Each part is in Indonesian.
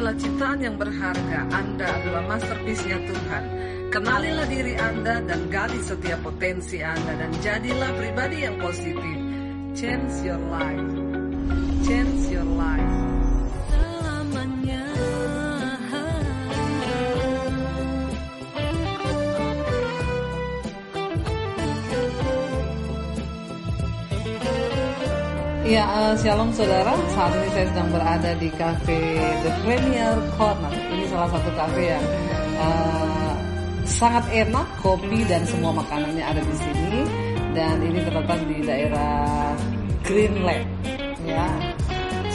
adalah ciptaan yang berharga. Anda adalah masterpiece-nya Tuhan. Kenalilah diri Anda dan gali setiap potensi Anda dan jadilah pribadi yang positif. Change your life. Change your life. Ya, uh, shalom saudara. Saat ini saya sedang berada di cafe The Premier Corner. Ini salah satu cafe yang uh, sangat enak, kopi dan semua makanannya ada di sini. Dan ini terletak di daerah Green Lake. Ya,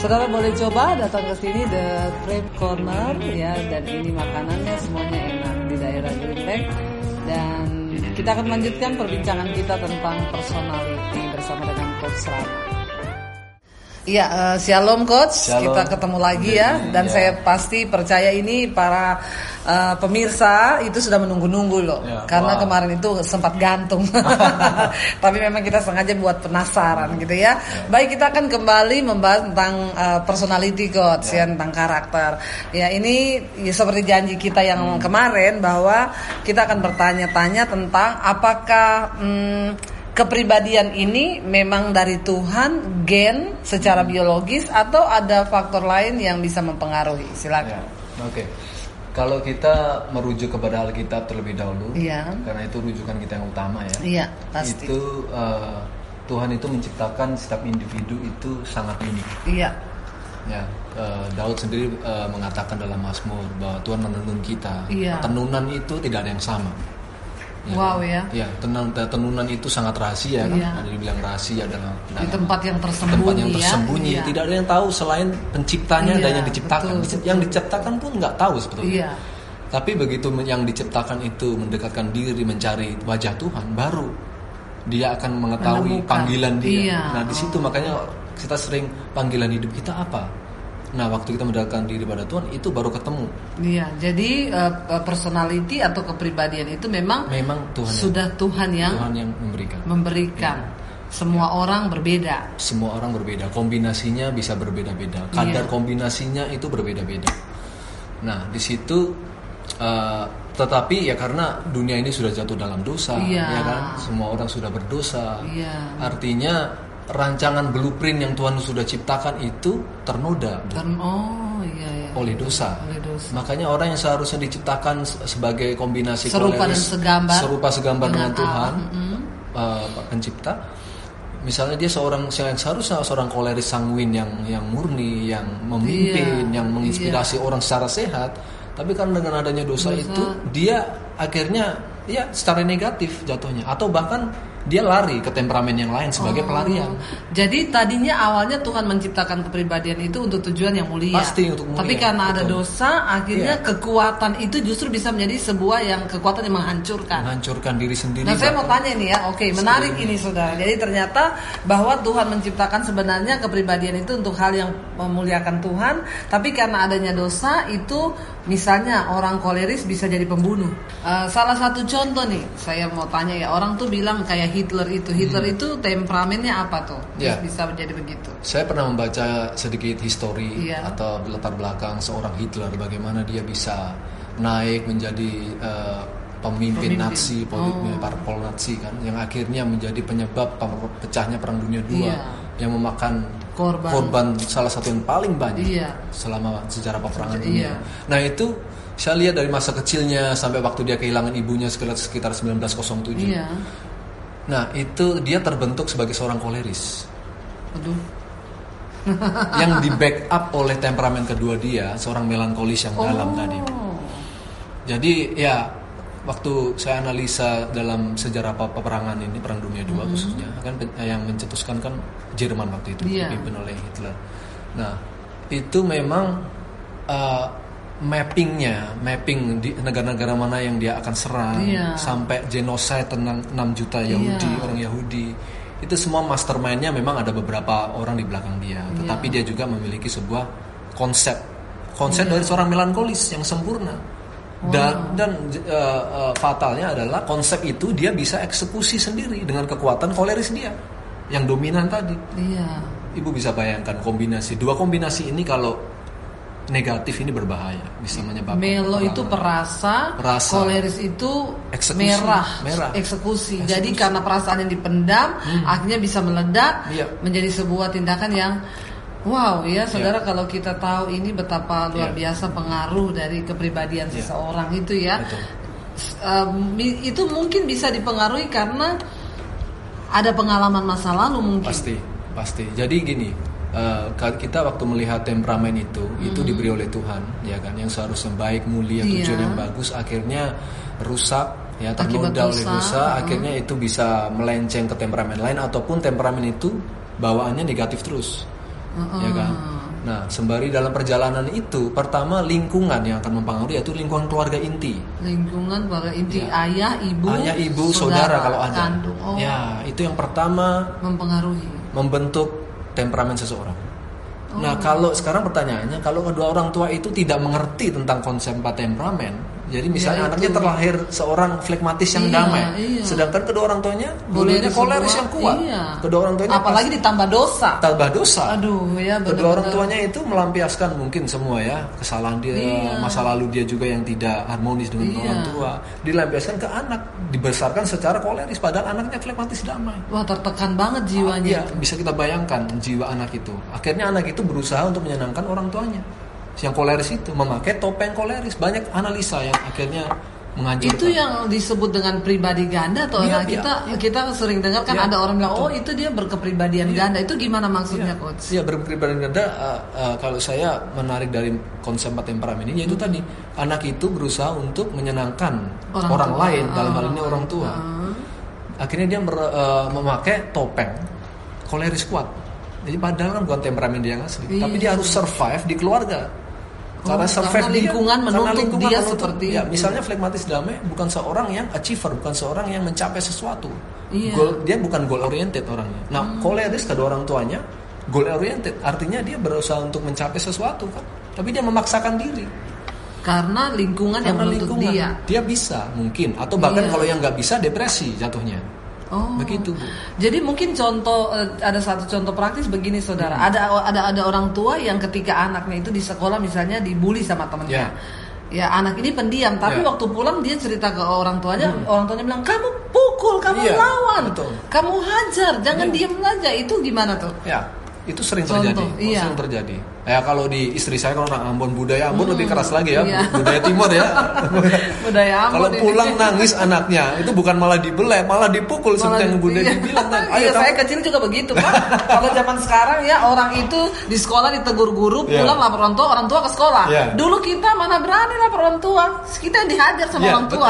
saudara boleh coba datang ke sini The Crab Corner ya. Dan ini makanannya semuanya enak di daerah Green Lake. Dan kita akan melanjutkan perbincangan kita tentang personality bersama dengan Coach Rama. Iya, uh, shalom coach. Shalom. Kita ketemu lagi ya dan Ya. saya pasti percaya ini para uh, pemirsa itu sudah menunggu-nunggu loh. Ya, Karena wow. kemarin itu sempat gantung. Tapi memang kita sengaja buat penasaran gitu ya. Baik, kita akan kembali membahas tentang uh, personality coach ya. tentang karakter. Ya, ini ya, seperti janji kita yang kemarin bahwa kita akan bertanya-tanya tentang apakah hmm, kepribadian ini memang dari Tuhan gen secara biologis atau ada faktor lain yang bisa mempengaruhi Ya, silakan Oke. Kalau kita merujuk kepada Alkitab terlebih dahulu, Iya. karena itu rujukan kita yang utama ya. iya pasti Itu eh, Tuhan itu menciptakan setiap individu itu sangat unik. iya Ya, eh, Daud sendiri eh, mengatakan dalam Mazmur bahwa Tuhan menenun kita. Iya. Tenunan itu tidak ada yang sama. Wow, ya. Ya, tenun, tenunan itu sangat rahasia kan. Iya. Ada dibilang rahasia dalam, di dalam tempat yang tersembunyi tempat yang ya. tersembunyi Iya. tidak ada yang tahu selain penciptanya Iya, dan yang diciptakan betul, betul. yang diciptakan pun nggak tahu sebetulnya iya tapi begitu yang diciptakan itu mendekatkan diri mencari wajah Tuhan baru dia akan mengetahui Menemukan. panggilan dia Iya. nah di situ makanya kita sering panggilan hidup kita apa nah waktu kita mendekatkan diri pada Tuhan itu baru ketemu. Iya jadi eh, personality atau kepribadian itu memang memang Tuhan yang, sudah Tuhan yang Tuhan yang memberikan. memberikan. Semua orang berbeda. Semua orang berbeda. Kombinasinya bisa berbeda-beda. Kadar Iya. kombinasinya itu berbeda-beda. Nah di situ uh, tetapi ya karena dunia ini sudah jatuh dalam dosa Iya. ya kan? Semua orang sudah berdosa. Iya. Artinya rancangan blueprint yang Tuhan sudah ciptakan itu ternoda Dan oh iya iya oleh dosa oleh dosa makanya orang yang seharusnya diciptakan se- sebagai kombinasi Serupa dan koleris, segambar serupa segambar dengan, dengan Tuhan Allah. Mm-mm. uh, pencipta misalnya dia seorang yang seharusnya seorang koleris sanguin yang yang murni yang memimpin Iya, yang menginspirasi orang secara sehat tapi kan dengan adanya dosa, Dosa. itu dia akhirnya ya secara negatif jatuhnya atau bahkan dia lari ke temperamen yang lain sebagai Oh. pelarian Jadi tadinya awalnya Tuhan menciptakan kepribadian itu untuk tujuan yang mulia. Pasti untuk mulia, Tapi karena ada betul. dosa, akhirnya Iya. kekuatan itu justru bisa menjadi sebuah yang kekuatan yang menghancurkan. menghancurkan diri sendiri Nah saya mau tanya nih ya, oke menarik ini saudara. Jadi ternyata bahwa Tuhan menciptakan sebenarnya kepribadian itu untuk hal yang memuliakan Tuhan, tapi karena adanya dosa itu misalnya orang koleris bisa jadi pembunuh. Eh, salah satu contoh nih, saya mau tanya ya orang tuh bilang kayak Hitler itu, Hitler itu temperamennya apa tuh? Ya. Bisa menjadi begitu. Saya pernah membaca sedikit histori Iya. atau latar belakang seorang Hitler bagaimana dia bisa naik menjadi eh, pemimpin, Pemimpin. Nazi, politik Oh. parpol Nazi kan yang akhirnya menjadi penyebab pecahnya perang dunia II Iya. yang memakan Korban. salah satu yang paling banyak Iya. selama sejarah peperangan Iya. dunia. Nah, itu saya lihat dari masa kecilnya sampai waktu dia kehilangan ibunya sekitar sekitar 1907. Iya. Nah, itu dia terbentuk sebagai seorang koleris. Aduh. yang di backup oleh temperamen kedua dia seorang melankolis yang dalam tadi. Oh. Jadi ya waktu saya analisa dalam sejarah pe- peperangan ini perang dunia II khususnya kan yang mencetuskan kan Jerman waktu itu Iya. dipimpin oleh Hitler. Nah itu memang uh, mappingnya mapping di negara-negara mana yang dia akan serang Iya. sampai genocide tentang 6 juta Yahudi Iya. orang Yahudi. Itu semua mastermindnya memang ada beberapa orang di belakang dia. Tetapi dia juga memiliki sebuah konsep. Konsep dari seorang melankolis yang sempurna. Dan dan uh, uh, fatalnya adalah konsep itu dia bisa eksekusi sendiri dengan kekuatan koleris dia yang dominan tadi. Iya. ibu bisa bayangkan kombinasi dua kombinasi ini kalau negatif ini berbahaya, bisa menyebabkan Melo itu perasa, Perasa. koleris itu Eksekusi. merah, Merah. eksekusi. Eksekusi. Jadi karena perasaan yang dipendam, akhirnya bisa meledak Iya. menjadi sebuah tindakan yang wow ya, saudara kalau kita tahu ini betapa luar Iya. biasa pengaruh dari kepribadian Iya. seseorang itu ya. Betul. Itu mungkin bisa dipengaruhi karena ada pengalaman masa lalu mungkin. Pasti, pasti. Jadi gini, ka- kita waktu melihat temperamen itu, itu diberi oleh Tuhan, ya kan, yang seharusnya baik, mulia, Hmm. Iya. tujuan yang bagus, akhirnya rusak, ya ternoda oleh dosa, hmm. akhirnya itu bisa melenceng ke temperamen lain ataupun temperamen itu bawaannya negatif terus, ya kan. Nah, sembari dalam perjalanan itu, pertama lingkungan yang akan mempengaruhi yaitu lingkungan keluarga inti. Lingkungan keluarga inti Ya. ayah, ibu, Ayah, ibu, saudara, kalau ada. kandung. Oh, Ya, itu yang pertama mempengaruhi. membentuk temperamen seseorang. Oh. Nah, kalau sekarang pertanyaannya, kalau kedua orang tua itu tidak mengerti tentang konsep empat temperamen, jadi misalnya Ya, anaknya itu. terlahir seorang flegmatis yang Iya, damai, iya. sedangkan kedua orang tuanya dulunya koleris yang kuat, iya. kedua orang tuanya Apalagi ditambah dosa. pas- tambah dosa. Aduh ya benar. Kedua orang tuanya itu melampiaskan mungkin semua ya kesalahan dia, Iya. masa lalu dia juga yang tidak harmonis dengan Iya. orang tua, dilampiaskan ke anak, dibesarkan secara koleris padahal anaknya flegmatis damai. Wah tertekan banget jiwanya. Iya, bisa kita bayangkan jiwa anak itu. Akhirnya anak itu berusaha untuk menyenangkan orang tuanya. Yang koleris itu memakai topeng koleris. Banyak analisa yang akhirnya menghancurkan. Itu yang disebut dengan pribadi ganda atau Iya, nah, iya, kita iya. kita sering dengar kan Iya, ada orang bilang oh itu dia berkepribadian Iya. ganda. Itu gimana maksudnya coach? Iya berpribadi ganda. uh, uh, kalau saya menarik dari konsep temperamen ini, yaitu tadi anak itu berusaha untuk menyenangkan Orang orang, tua. lain dalam hal ini orang tua. ah. Akhirnya dia ber- uh, memakai topeng koleris kuat. Jadi padahal kan bukan temperamen dia yang asli, Iya. tapi dia harus survive di keluarga. Oh, Karena survive karena dia- lingkungan karena menuntut lingkungan dia menuntut. seperti ya, itu. misalnya flegmatis damai bukan seorang yang achiever, bukan seorang yang mencapai sesuatu. Iya. Hmm. Goal, dia bukan goal oriented orangnya. Nah, koleris kedua orang tuanya goal oriented, artinya dia berusaha untuk mencapai sesuatu kan. Tapi dia memaksakan diri Karena lingkungan yang karena menuntut lingkungan. dia. bisa mungkin atau bahkan Iya. kalau yang nggak bisa depresi jatuhnya. Oh. Begitu, Bu. Jadi mungkin contoh eh, ada satu contoh praktis begini saudara. Hmm. Ada ada ada orang tua yang ketika anaknya itu di sekolah misalnya dibully sama temannya. Ya anak ini pendiam, tapi Ya. waktu pulang dia cerita ke orang tuanya, orang tuanya bilang kamu pukul, kamu Iya, lawan, betul. kamu hajar, jangan Iya. diem aja. Itu gimana tuh? Ya, itu sering Contoh, terjadi. Oh, iya. Sering terjadi. Ya kalau di istri saya kan orang Ambon budaya Ambon lebih keras lagi ya, iya. budaya timur ya. Budaya Kalau Ambon ini. pulang nangis anaknya, itu bukan malah dibelai, malah dipukul seperti yang Bunda iya. bilang tadi. Iya, kamu- saya kecil juga begitu pak. Kalau zaman sekarang ya orang itu di sekolah ditegur guru, Iya. pulang lapor orang tua, orang tua ke sekolah. Iya. Dulu kita mana berani lapor orang tua, kita yang dihajar sama Iya, orang tua.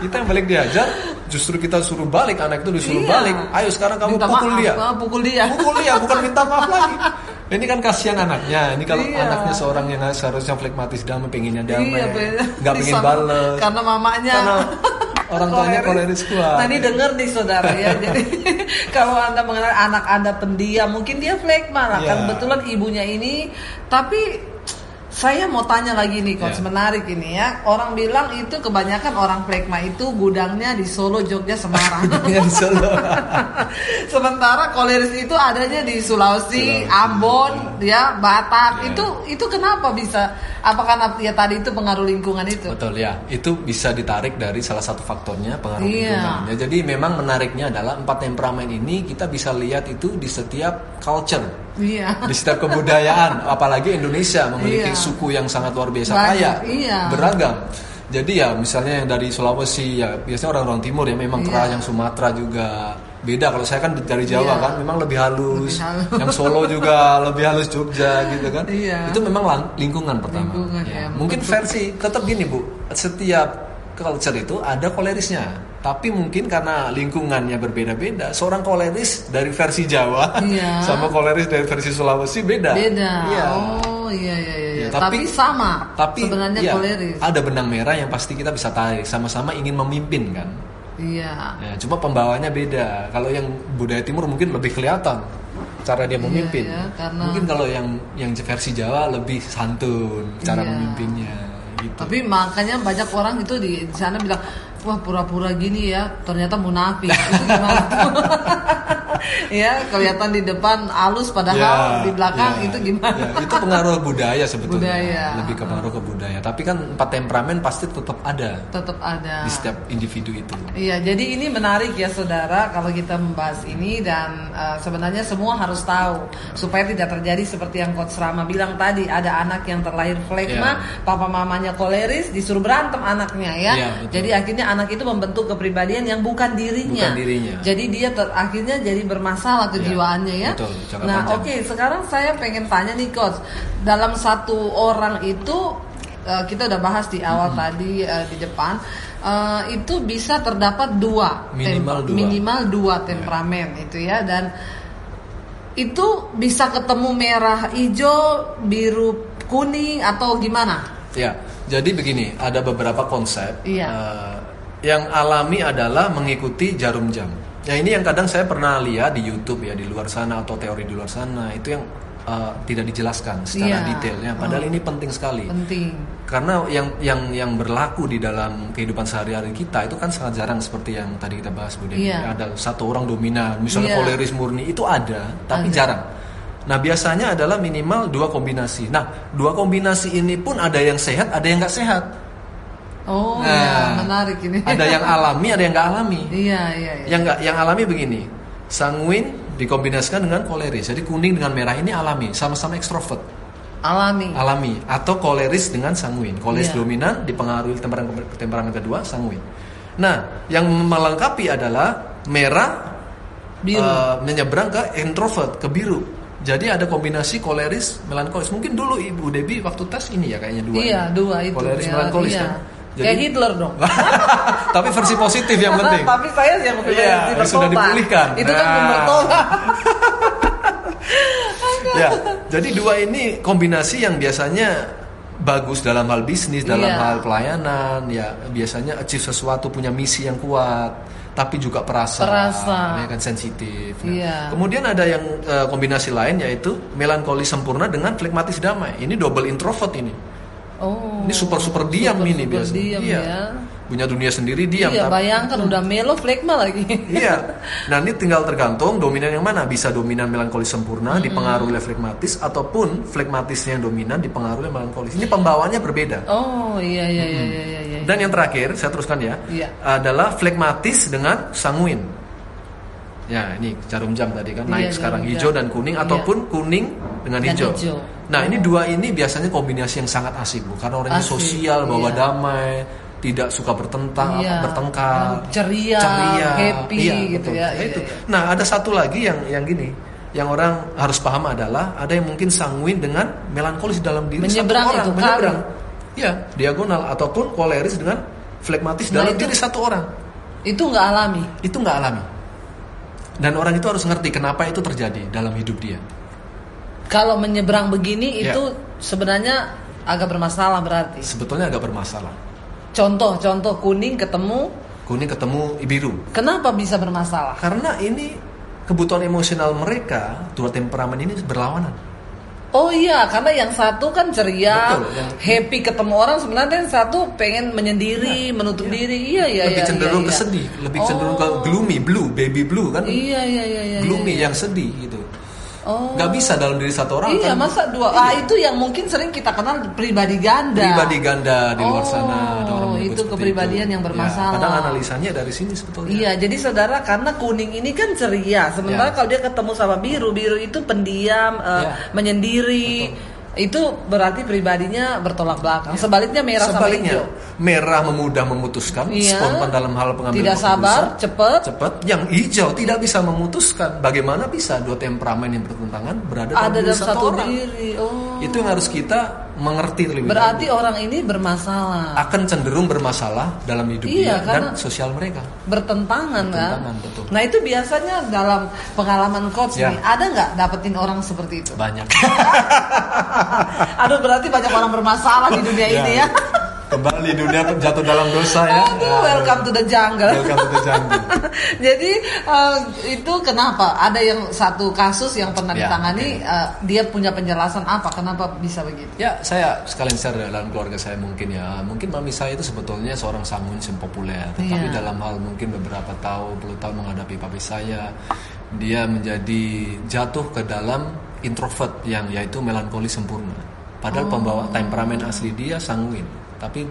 Kita yang balik diajar, justru kita suruh balik anak itu disuruh Iya. balik. Ayo sekarang kamu Minta pukul maaf, dia. pukul dia. Pukul dia, bukan minta maaf lagi. Ini kan kasihan anaknya. Ini kalau Iya. anaknya seorang yang seharusnya flegmatis damai, pengennya damai, Iya, nggak pengen bales. Karena mamanya Karena orang tuanya koleris kuat. Nah ini denger nih saudara ya. Jadi kalau anda mengenal anak anda pendiam, mungkin dia flekma lah. Iya. Kan kebetulan ibunya ini, tapi saya mau tanya lagi nih, coach Iya. menarik ini ya. Orang bilang itu kebanyakan orang flekma itu gudangnya di Solo, Jogja, Semarang. Di Solo. Sementara koleris itu adanya di Sulawesi, Sulawesi. Ambon, ya Batak. Iya. Itu itu kenapa bisa? Apa karena ya tadi itu pengaruh lingkungan itu? Betul ya, itu bisa ditarik dari salah satu faktornya pengaruh Iya. lingkungan. Ya, jadi memang menariknya adalah empat temperamen ini kita bisa lihat itu di setiap culture, Iya. di setiap kebudayaan. Apalagi Indonesia memiliki Iya. suku yang sangat luar biasa Banyak, kaya, iya. beragam. Jadi ya misalnya yang dari Sulawesi ya biasanya orang-orang timur ya memang keras, Iya. yang Sumatera juga beda. Kalau saya kan dari Jawa Iya. kan memang lebih halus, Lebih halus. yang Solo juga lebih halus Jogja gitu kan. Iya. Itu memang lingkungan pertama. Lingkungan, Ya. ya, Mungkin membentuk. versi tetap gini bu, setiap culture itu ada kolerisnya. Tapi mungkin karena lingkungannya berbeda-beda, seorang koleris dari versi Jawa Iya. sama koleris dari versi Sulawesi beda. Beda. Iya. Oh iya iya iya. Iya, tapi, tapi- sama. Tapi sebenarnya iya, koleris. ada benang merah yang pasti kita bisa tarik. Sama-sama ingin memimpin kan. Iya. Ya, cuma pembawanya beda. Kalau yang budaya timur mungkin lebih kelihatan cara dia memimpin. Iya, karena- Mungkin kalau yang yang versi Jawa lebih santun cara Iya. memimpinnya gitu. Tapi makanya banyak orang itu di di sana bilang, wah pura-pura gini ya, ternyata munafik. Itu gimana? ya kelihatan di depan halus padahal Ya, di belakang ya, itu gimana? ya, itu pengaruh budaya sebetulnya. Budaya. Lebih ke pengaruh ke budaya. Tapi kan empat temperamen pasti tetap ada Tetap ada. di setiap individu itu. Iya, jadi ini menarik ya saudara kalau kita membahas ini dan uh, sebenarnya semua harus tahu supaya tidak terjadi seperti yang Coach Rama bilang tadi ada anak yang terlahir flekma, Iya. papa mamanya koleris disuruh berantem anaknya ya. Iya, betul. jadi akhirnya anak itu membentuk kepribadian yang bukan dirinya. Bukan dirinya. Jadi dia ter- akhirnya jadi bermasalah kejiwaannya ya. betul, nah, oke, sekarang saya pengen tanya nih Coach, dalam satu orang itu uh, kita udah bahas di awal tadi uh, di depan uh, itu bisa terdapat dua Minimal dua. minimal dua temperamen itu ya dan itu bisa ketemu merah hijau biru kuning atau gimana Ya, jadi begini, ada beberapa konsep. Iya. Eh, yang alami adalah mengikuti jarum jam. Ya ini yang kadang saya pernah lihat di YouTube ya di luar sana atau teori di luar sana itu yang eh, tidak dijelaskan secara Iya. detailnya. Padahal Oh. ini penting sekali. penting Karena yang yang yang berlaku di dalam kehidupan sehari-hari kita itu kan sangat jarang seperti yang tadi kita bahas Bu Devi. Iya. Ada satu orang dominan, misalnya Iya. koleris murni itu ada, tapi Ada. jarang. Nah biasanya adalah minimal dua kombinasi. Nah dua kombinasi ini pun ada yang sehat, ada yang nggak sehat. Oh Nah, ya menarik ini Ada yang alami, ada yang nggak alami. iya iya iya Yang nggak, yang alami begini, sanguin dikombinasikan dengan koleris. Jadi kuning dengan merah ini alami, sama-sama ekstrovert. alami alami atau koleris dengan sanguin. Koleris Iya. dominan dipengaruhi temperamen temperamen kedua sanguin. Nah, yang melengkapi adalah merah Biru. eh, menyeberang ke introvert ke biru. Jadi ada kombinasi koleris melankolis. Mungkin dulu Ibu Debi waktu tes ini ya kayaknya dua. iya ini. dua itu Koleris ya, melankolis iya. kan. Kayak Hitler dong tapi versi positif yang penting. tapi saya yang Iya, yang sudah dipulihkan. itu kan Nah. bertobat ya, jadi dua ini kombinasi yang biasanya bagus dalam hal bisnis, dalam Iya. hal pelayanan, ya biasanya achieve sesuatu punya misi yang kuat, tapi juga perasa, Perasa. ya kan sensitif. Nah, Iya. Kemudian ada yang eh, kombinasi lain yaitu melankoli sempurna dengan flegmatis damai. Ini double introvert ini. Oh Ini super super diam super- ini super biasanya. diam iya. ya Punya dunia sendiri diam. iya tapi- bayangkan udah melo flekma lagi Iya. Nah ini tinggal tergantung dominan yang mana. Bisa dominan melankolis sempurna dipengaruhi oleh flegmatis ataupun flegmatisnya yang dominan dipengaruhi oleh melankolis. Ini pembawaannya berbeda. oh iya iya iya iya iya, iya. Dan yang terakhir saya teruskan ya Iya. adalah flegmatis dengan sanguin. Ya ini jarum jam tadi kan Iya, naik jarum sekarang jam. hijau dan kuning Iya. ataupun kuning dengan Dan hijau. hijau. Nah ini dua ini biasanya kombinasi yang sangat asik bu karena orangnya Asik, sosial bawa iya. damai tidak suka bertentang Iya. bertengkar Ceria, happy Iya, gitu betul. ya. Nah, Iya, itu. iya. Nah, ada satu lagi yang yang gini, yang orang harus paham adalah ada yang mungkin sanguin dengan melankolis dalam diri Menyeberang satu orang, itu, menyeberang. Iya, diagonal ataupun koleris dengan flegmatis Nah, dalam itu- diri satu orang. itu nggak alami Itu nggak alami. Dan orang itu harus ngerti kenapa itu terjadi dalam hidup dia. kalau menyeberang begini Iya. itu sebenarnya agak bermasalah berarti Sebetulnya agak bermasalah. contoh contoh kuning ketemu Kuning ketemu biru. kenapa bisa bermasalah Karena ini kebutuhan emosional mereka, dua temperamen ini berlawanan. Oh iya, karena yang satu kan ceria, Betul, yang- happy ketemu orang, sebenarnya yang satu pengen menyendiri, menutup diri. Iya iya lebih iya. cenderung iya, ke iya. sedih, lebih cenderung ke Oh. gloomy, blue, baby blue kan? Iya iya iya iya. gloomy iya. yang sedih gitu. Oh. Nggak bisa dalam diri satu orang. Iya, kan? masa dua? Ah itu yang mungkin sering kita kenal pribadi ganda. Pribadi ganda di luar Oh, sana ada orang itu kepribadian itu. yang Ya, bermasalah. kadang analisanya dari sini sebetulnya. Iya, jadi saudara karena kuning ini kan ceria, sementara Ya. kalau dia ketemu sama biru, biru itu pendiam, Ya. menyendiri. Itu berarti pribadinya bertolak belakang. Sebaliknya merah Sebaliknya, sama hijau. merah memudah memutuskan, Iya. spontan dalam hal pengambilan Tidak sabar, keputusan, cepet. cepat. Yang hijau tidak bisa memutuskan. Bagaimana bisa dua temperamen yang bertentangan berada dalam Ada dalam satu, satu orang? diri. Oh. Itu yang harus kita mengerti terlebih Berarti dahulu. orang ini bermasalah, akan cenderung bermasalah dalam hidup Iya, dia dan sosial mereka. bertentangan, Bertentangan, kan? betul. Nah itu biasanya dalam pengalaman coach Ya. nih, ada nggak dapetin orang seperti itu? Banyak. Aduh berarti banyak orang bermasalah di dunia ini ya. Kembali dunia jatuh dalam dosa ya. Aduh, welcome to the jungle. Welcome to the jungle. Jadi eh, itu kenapa? Ada yang satu kasus yang pernah Ya, ditangani, eh, dia punya penjelasan apa? Kenapa bisa begitu? Ya, saya sekalian share dalam keluarga saya mungkin ya. Mungkin mami saya itu sebetulnya seorang sangun yang populer. Tetapi Iya. dalam hal mungkin beberapa tahun, puluh tahun menghadapi papi saya, dia menjadi jatuh ke dalam introvert yang yaitu melankoli sempurna. Padahal Oh. pembawa temperamen asli dia sanguin, tapi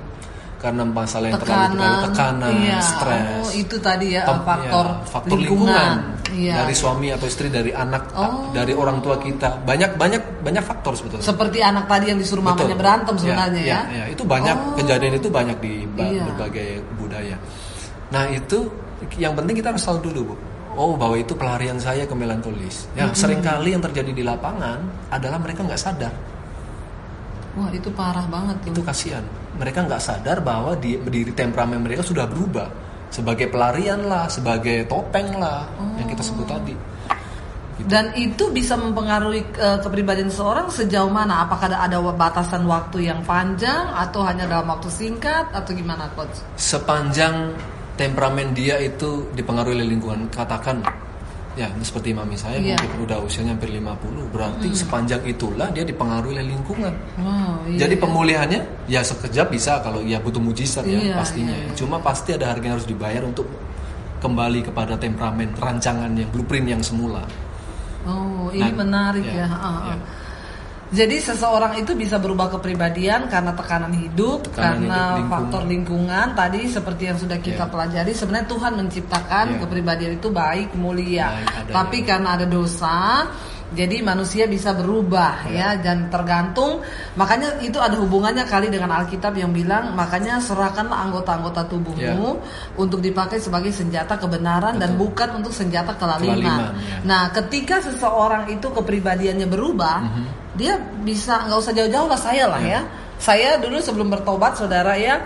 karena masalah yang tekanan, terlalu tekanan, iya. stres, Oh, itu tadi ya Pem- faktor, ya, faktor lingkungan, Iya. dari suami atau istri, dari anak, Oh. dari orang tua kita, banyak banyak banyak faktor sebetulnya. Seperti anak tadi yang disuruh mamanya Betul. berantem sebenarnya ya. ya, itu banyak Oh. kejadian itu banyak di Iya. berbagai budaya. Nah itu yang penting kita harus tahu dulu bu. Oh bahwa itu pelarian saya ke melankolis. Ya sering kali yang terjadi di lapangan adalah mereka nggak sadar. Wah itu parah banget tuh. Itu kasihan. Mereka nggak sadar bahwa di, diri temperamen mereka sudah berubah sebagai pelarian lah, sebagai topeng lah yang kita sebut tadi. Dan itu bisa mempengaruhi eh, kepribadian seorang sejauh mana? Apakah ada, ada batasan waktu yang panjang atau hanya dalam waktu singkat atau gimana coach? sepanjang temperamen dia itu dipengaruhi oleh lingkungan katakan ya seperti mami saya Iya. Hmm. mungkin udah usianya hampir 50 berarti sepanjang itulah dia dipengaruhi oleh lingkungan Wow, iya. jadi pemulihannya ya sekejap bisa kalau ya butuh mujizat Iya, ya pastinya iya, iya. cuma pasti ada harga yang harus dibayar untuk kembali kepada temperamen rancangan yang blueprint yang semula Oh, ini Nah, menarik iya, ya. Ah, ah. iya. Jadi seseorang itu bisa berubah kepribadian karena tekanan hidup, Tekanan karena hidup, lingkungan. faktor lingkungan. Tadi seperti yang sudah kita Iya. pelajari, sebenarnya Tuhan menciptakan Iya. kepribadian itu baik, mulia. Baik, ada Tapi ya. karena ada dosa, jadi manusia bisa berubah Iya. ya dan tergantung. Makanya itu ada hubungannya kali dengan Alkitab yang bilang, makanya serahkanlah anggota-anggota tubuhmu Iya. untuk dipakai sebagai senjata kebenaran dan bukan untuk senjata kelaliman. Kelaliman, ya. Nah, ketika seseorang itu kepribadiannya berubah, Mhm. Dia bisa nggak usah jauh-jauh lah saya lah Iya. ya. Saya dulu sebelum bertobat, saudara ya,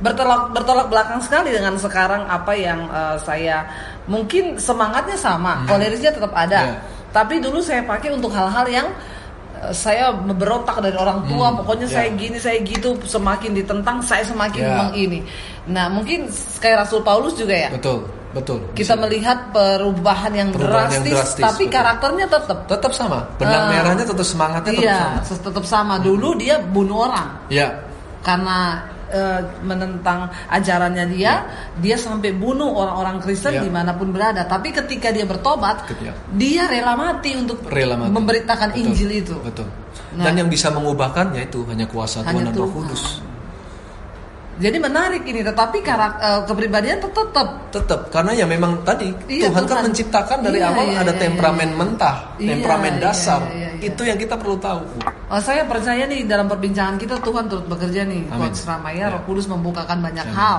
bertolak bertolak belakang sekali dengan sekarang apa yang eh, saya mungkin semangatnya sama, kolerisnya tetap ada, Iya. tapi dulu saya pakai untuk hal-hal yang eh, saya berontak dari orang tua, Hmm, pokoknya ya. saya gini, saya gitu, semakin ditentang, saya semakin Ya. meng ini. Nah, mungkin kayak Rasul Paulus juga ya. betul betul Kita melihat perubahan yang, Perubahan yang drastis, drastis, tapi betul. karakternya tetap. tetap sama benang Ah. merahnya tetap semangatnya tetap Iya, sama tetap sama. Dulu dia bunuh orang ya karena eh, menentang ajarannya dia, dia sampai bunuh orang-orang Kristen Iya. di mana pun berada. Tapi ketika dia bertobat, Ketika- dia rela mati untuk rela mati. memberitakan Betul, Injil itu. Betul. Nah. Dan yang bisa mengubahkan yaitu hanya kuasa Hanya Tuhan dan Roh. Kudus. Jadi menarik ini, tetapi karak, eh, kepribadian tetap Tetap karena ya memang tadi Iya, Tuhan, kan menciptakan dari Iya, awal iya, ada iya, temperamen iya. mentah, Iya, temperamen iya, dasar. iya, iya. Itu yang kita perlu tahu. Oh, saya percaya nih dalam perbincangan kita Tuhan turut bekerja nih Amin. Coach Ramaya Ya. Roh Kudus membukakan banyak Amin. hal.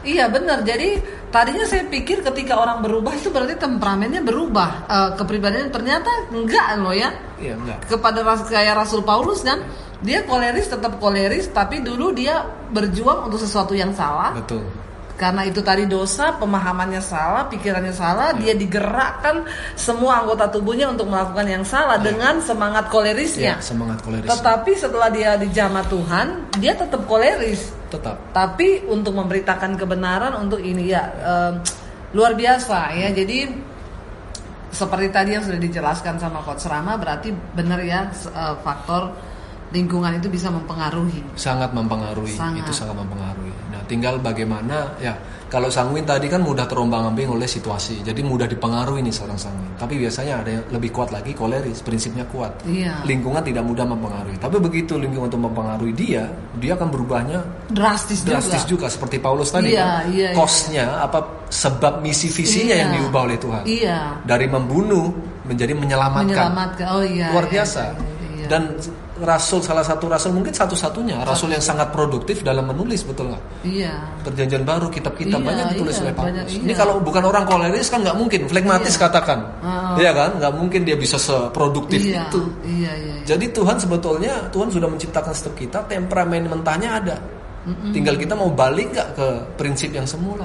Iya benar. Jadi tadinya saya pikir ketika orang berubah itu berarti temperamennya berubah, Eh, kepribadiannya ternyata enggak loh ya. Iya, enggak. Kepada ras- kayak Rasul Paulus kan, dia koleris tetap koleris, tapi dulu dia berjuang untuk sesuatu yang salah. Betul. Karena itu tadi dosa, pemahamannya salah, pikirannya salah, dia digerakkan semua anggota tubuhnya untuk melakukan yang salah dengan semangat kolerisnya. Ya, semangat koleris. Tetapi setelah dia dijamah Tuhan, dia tetap koleris. Tetap. Tapi untuk memberitakan kebenaran untuk ini ya em, luar biasa ya. Jadi seperti tadi yang sudah dijelaskan sama Coach Rama berarti benar ya eh, faktor lingkungan itu bisa mempengaruhi. sangat mempengaruhi Sangat. itu sangat mempengaruhi nah tinggal bagaimana ya kalau sanguin tadi kan mudah terombang ambing oleh situasi jadi mudah dipengaruhi nih seorang sanguin tapi biasanya ada yang lebih kuat lagi koleris prinsipnya kuat Iya. lingkungan tidak mudah mempengaruhi tapi begitu lingkungan untuk mempengaruhi dia dia akan berubahnya Drastis, drastis juga. juga, seperti Paulus tadi Iya, kan iya, iya. kosnya apa sebab misi visinya Iya. yang diubah oleh Tuhan Iya. dari membunuh menjadi menyelamatkan Menyelamatkan. Oh iya. luar iya, biasa iya, iya. dan rasul salah satu rasul mungkin satu-satunya rasul yang sangat produktif dalam menulis betul nggak Iya. perjanjian baru kitab-kitab Iya, banyak ditulis iya, oleh Paulus banyak, ini iya. kalau bukan orang koleris kan nggak mungkin flegmatis Iya. katakan Ah. Iya kan nggak mungkin dia bisa seproduktif Iya. itu Iya, iya. iya. jadi Tuhan sebetulnya Tuhan sudah menciptakan setiap kita temperamen mentahnya ada tinggal kita mau balik nggak ke prinsip yang semula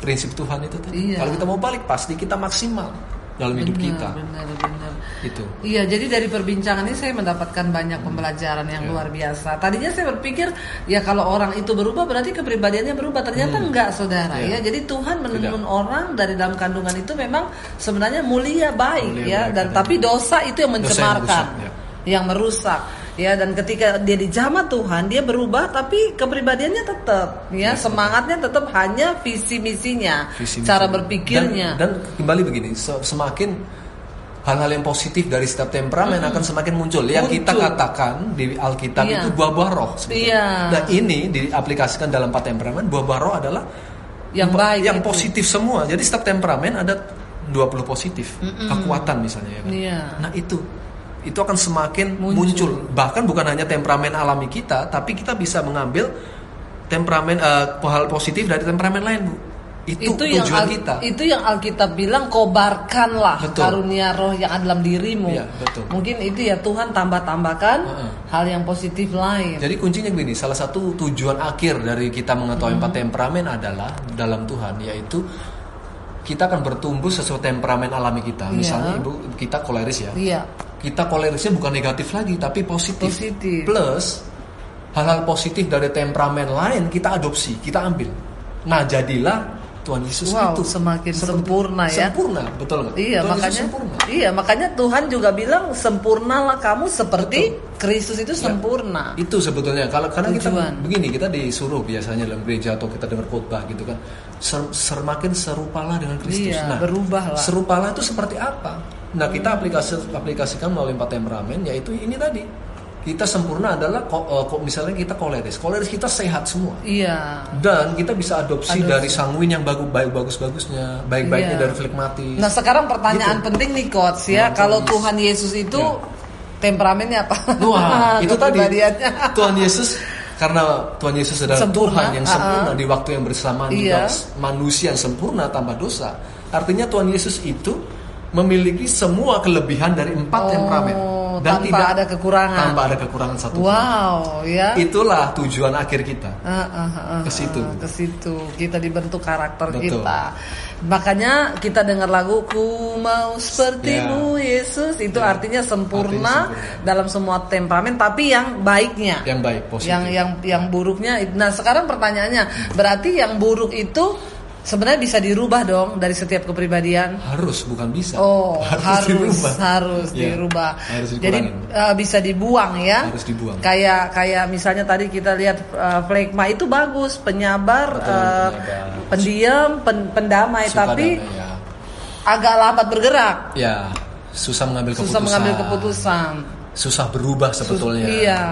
prinsip Tuhan itu tadi Iya. kalau kita mau balik pasti kita maksimal dalam hidup Benar, kita Benar, benar. itu Iya, jadi dari perbincangan ini saya mendapatkan banyak pembelajaran yang Ya. luar biasa. Tadinya saya berpikir ya kalau orang itu berubah berarti kepribadiannya berubah. Ternyata enggak, saudara. Ya. Ya, jadi Tuhan menuntun orang dari dalam kandungan itu memang sebenarnya mulia baik Mulia ya. baik, Dan ya. tapi dosa itu yang Dosa yang mencemarkan, merusak, ya. yang merusak. Ya dan ketika dia dijamah Tuhan dia berubah tapi kepribadiannya tetap ya semangatnya tetap hanya visi misinya visi cara misi. berpikirnya dan, dan kembali begini se- semakin hal-hal yang positif dari setiap temperamen akan semakin muncul. Yang kita katakan di Alkitab Iya. itu buah-buah roh. sebetulnya. Iya. Nah ini diaplikasikan dalam empat temperamen. Buah-buah roh adalah Yang baik yang itu. positif semua. Jadi setiap temperamen ada 20 positif kekuatan misalnya. Ya kan? Iya. Nah itu itu akan semakin Muncul. muncul. Bahkan bukan hanya temperamen alami kita, tapi kita bisa mengambil temperamen eh, hal positif dari temperamen lain, Bu. Itu, itu yang Al- kita. itu yang Alkitab bilang kobarkanlah Betul. karunia roh yang ada dalam dirimu. Iya, betul. Mungkin itu ya Tuhan tambah-tambahkan Heeh. hal yang positif lain. Jadi kuncinya gini, salah satu tujuan akhir dari kita mengetahui Hmm. empat temperamen adalah dalam Tuhan yaitu kita akan bertumbuh sesuai temperamen alami kita. Iya. Misalnya ibu kita koleris ya. Iya. Kita kolerisnya bukan negatif lagi tapi positif. Positif. Plus hal-hal positif dari temperamen lain kita adopsi, kita ambil. Nah jadilah Tuhan Yesus Wow, itu semakin sempurna ya. Sempurna, betul nggak? Iya, Tuhan Yesus makanya sempurna. Iya, makanya Tuhan juga bilang sempurnalah kamu seperti Kristus itu sempurna. Itu sebetulnya kalau karena Tujuan. kita begini kita disuruh biasanya dalam gereja atau kita dengar khotbah gitu kan ser, semakin serupalah dengan Kristus. Iya, berubahlah. Serupalah itu seperti apa? Nah kita aplikasi aplikasikan melalui empat temperamen yaitu ini tadi kita sempurna adalah ko- eh, ko- misalnya kita koleris, koleris kita sehat semua Iya. dan kita bisa adopsi, Adopsi. dari sanguin yang bagus baik bagus bagusnya baik baiknya Iya. dari flegmatis. Nah, sekarang pertanyaan Gitu. penting nih coach ya, Melankolis. kalau Tuhan Yesus itu Ya. temperamennya apa? Wah, itu tadi. Tuhan Yesus karena Tuhan Yesus adalah Sempurna, Tuhan yang sempurna uh-uh. di waktu yang bersamaan Iya. juga manusia yang sempurna tanpa dosa. Artinya Tuhan Yesus itu memiliki semua kelebihan dari empat Oh, temperamen tanpa ada kekurangan. Tanpa ada kekurangan satu. Wow, ya. Itulah tujuan akhir kita. Ah, ah, ah, ah, Ke situ. ah, ke situ kita dibentuk karakter Betul. kita makanya kita dengar lagu ku mau sepertimu Yesus itu Ya. artinya sempurna, Artinya sempurna. dalam semua temperamen tapi yang baiknya Yang baik, positif. yang yang yang buruknya nah sekarang pertanyaannya berarti yang buruk itu sebenarnya bisa dirubah dong dari setiap kepribadian Harus bukan bisa. Oh, harus dirubah. harus Ya, dirubah. Harus Jadi uh, bisa dibuang ya. Harus dibuang. Kayak kayak misalnya tadi kita lihat uh, flegma itu bagus, penyabar, Betul, uh, penyabar. pendiam, pen- pendamai, Suka tapi damai, ya. agak lambat bergerak, ya susah mengambil keputusan. susah mengambil keputusan. Susah berubah Sus- sebetulnya. iya.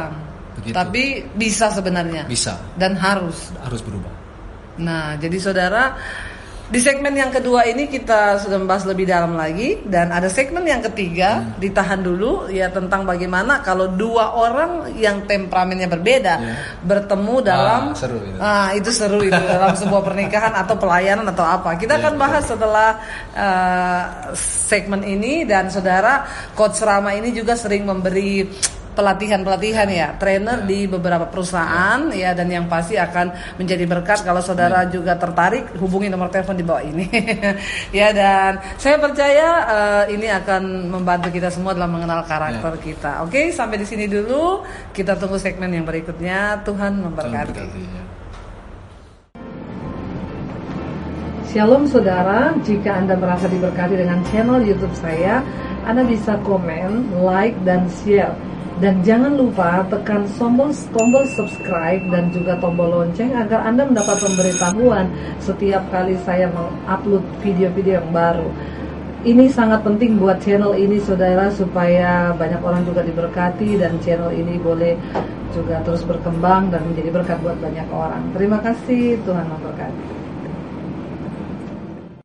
Begitu. Tapi bisa sebenarnya. bisa Dan harus. harus berubah. Nah, jadi saudara, di segmen yang kedua ini kita sudah membahas lebih dalam lagi dan ada segmen yang ketiga Hmm. ditahan dulu ya tentang bagaimana kalau dua orang yang temperamennya berbeda Ya. bertemu dalam Ah, seru itu. Ah, itu seru itu dalam sebuah pernikahan atau pelayanan atau apa. Kita Ya, akan betul. bahas setelah eh, segmen ini dan saudara coach Rama ini juga sering memberi pelatihan-pelatihan ya, trainer Ya. di beberapa perusahaan ya. dan yang pasti akan menjadi berkat kalau saudara juga tertarik hubungi nomor telepon di bawah ini. Ya dan saya percaya eh, ini akan membantu kita semua dalam mengenal karakter kita. Oke sampai di sini dulu. Kita tunggu segmen yang berikutnya. Tuhan memberkati. Berkati, ya. Shalom saudara, jika Anda merasa diberkati dengan channel YouTube saya, Anda bisa komen, like, dan share. Dan jangan lupa tekan tombol tombol subscribe dan juga tombol lonceng agar Anda mendapat pemberitahuan setiap kali saya mengupload video-video yang baru. Ini sangat penting buat channel ini saudara supaya banyak orang juga diberkati dan channel ini boleh juga terus berkembang dan menjadi berkat buat banyak orang. Terima kasih, Tuhan memberkati.